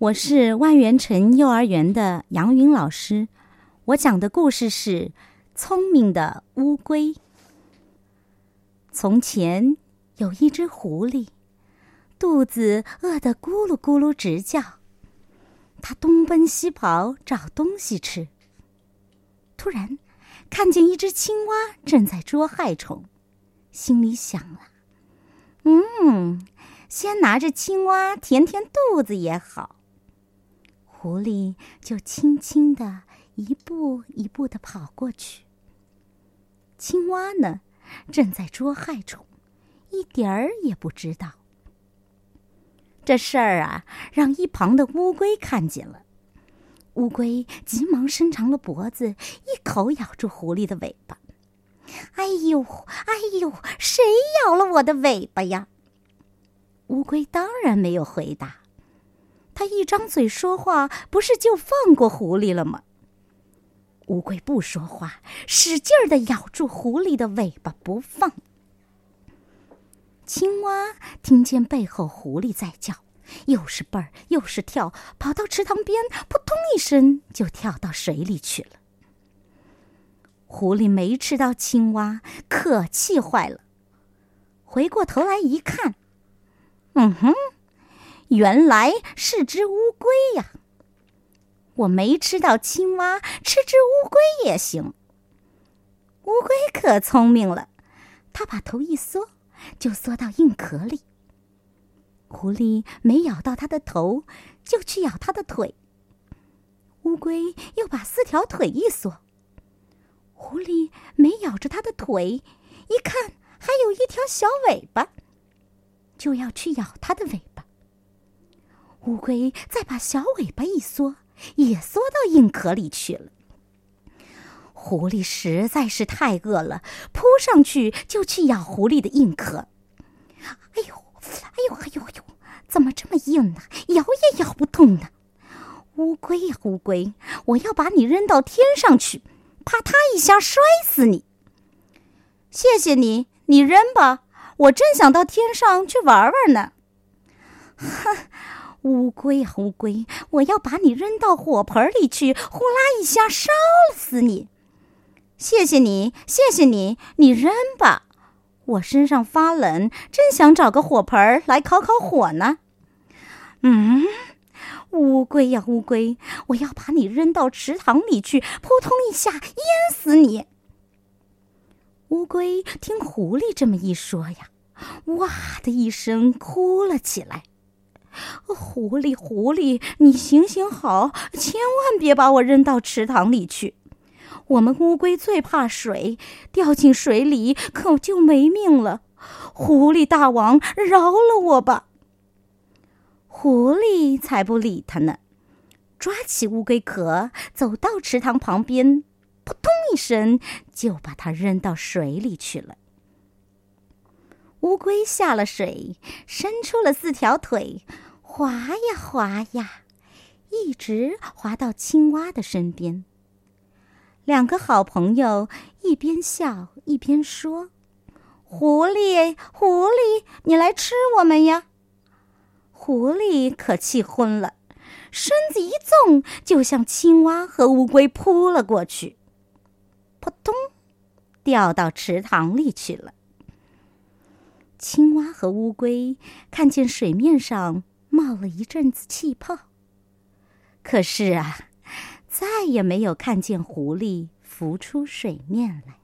我是万源城幼儿园的杨云老师，我讲的故事是《聪明的乌龟》。从前有一只狐狸，肚子饿得咕噜咕噜直叫，它东奔西跑找东西吃。突然，看见一只青蛙正在捉害虫，心里想了：“嗯，先拿着青蛙填填肚子也好。”狐狸就轻轻地一步一步地跑过去。青蛙呢，正在捉害虫，一点儿也不知道。这事儿啊，让一旁的乌龟看见了。乌龟急忙伸长了脖子，一口咬住狐狸的尾巴。“哎呦，哎呦，谁咬了我的尾巴呀？”乌龟当然没有回答。他一张嘴说话，不是就放过狐狸了吗？乌龟不说话，使劲儿的咬住狐狸的尾巴不放。青蛙听见背后狐狸在叫，又是蹦儿又是跳，跑到池塘边，扑通一声就跳到水里去了。狐狸没吃到青蛙，可气坏了，回过头来一看，嗯哼。原来是只乌龟呀！我没吃到青蛙，吃只乌龟也行。乌龟可聪明了，它把头一缩，就缩到硬壳里。狐狸没咬到它的头，就去咬它的腿。乌龟又把四条腿一缩，狐狸没咬着它的腿，一看还有一条小尾巴，就要去咬它的尾。乌龟再把小尾巴一缩，也缩到硬壳里去了。狐狸实在是太饿了，扑上去就去咬狐狸的硬壳。哎呦，哎呦，哎呦，哎呦，怎么这么硬呢？咬也咬不动呢！乌龟呀，乌龟，我要把你扔到天上去，啪嗒一下摔死你！谢谢你，你扔吧，我正想到天上去玩玩呢。哼。乌龟呀，乌龟！我要把你扔到火盆里去，呼啦一下烧死你！谢谢你，谢谢你，你扔吧。我身上发冷，正想找个火盆来烤烤火呢。嗯，乌龟呀，乌龟！我要把你扔到池塘里去，扑通一下淹死你！乌龟听狐狸这么一说呀，哇的一声哭了起来。狐狸，狐狸，你行行好，千万别把我扔到池塘里去。我们乌龟最怕水，掉进水里可就没命了。狐狸大王，饶了我吧！狐狸才不理他呢，抓起乌龟壳，走到池塘旁边，扑通一声就把它扔到水里去了。乌龟下了水，伸出了四条腿，滑呀滑呀，一直滑到青蛙的身边。两个好朋友一边笑一边说：“狐狸，狐狸，你来吃我们呀！”狐狸可气昏了，身子一纵，就向青蛙和乌龟扑了过去，扑通，掉到池塘里去了。青蛙和乌龟看见水面上冒了一阵子气泡，可是啊，再也没有看见狐狸浮出水面来。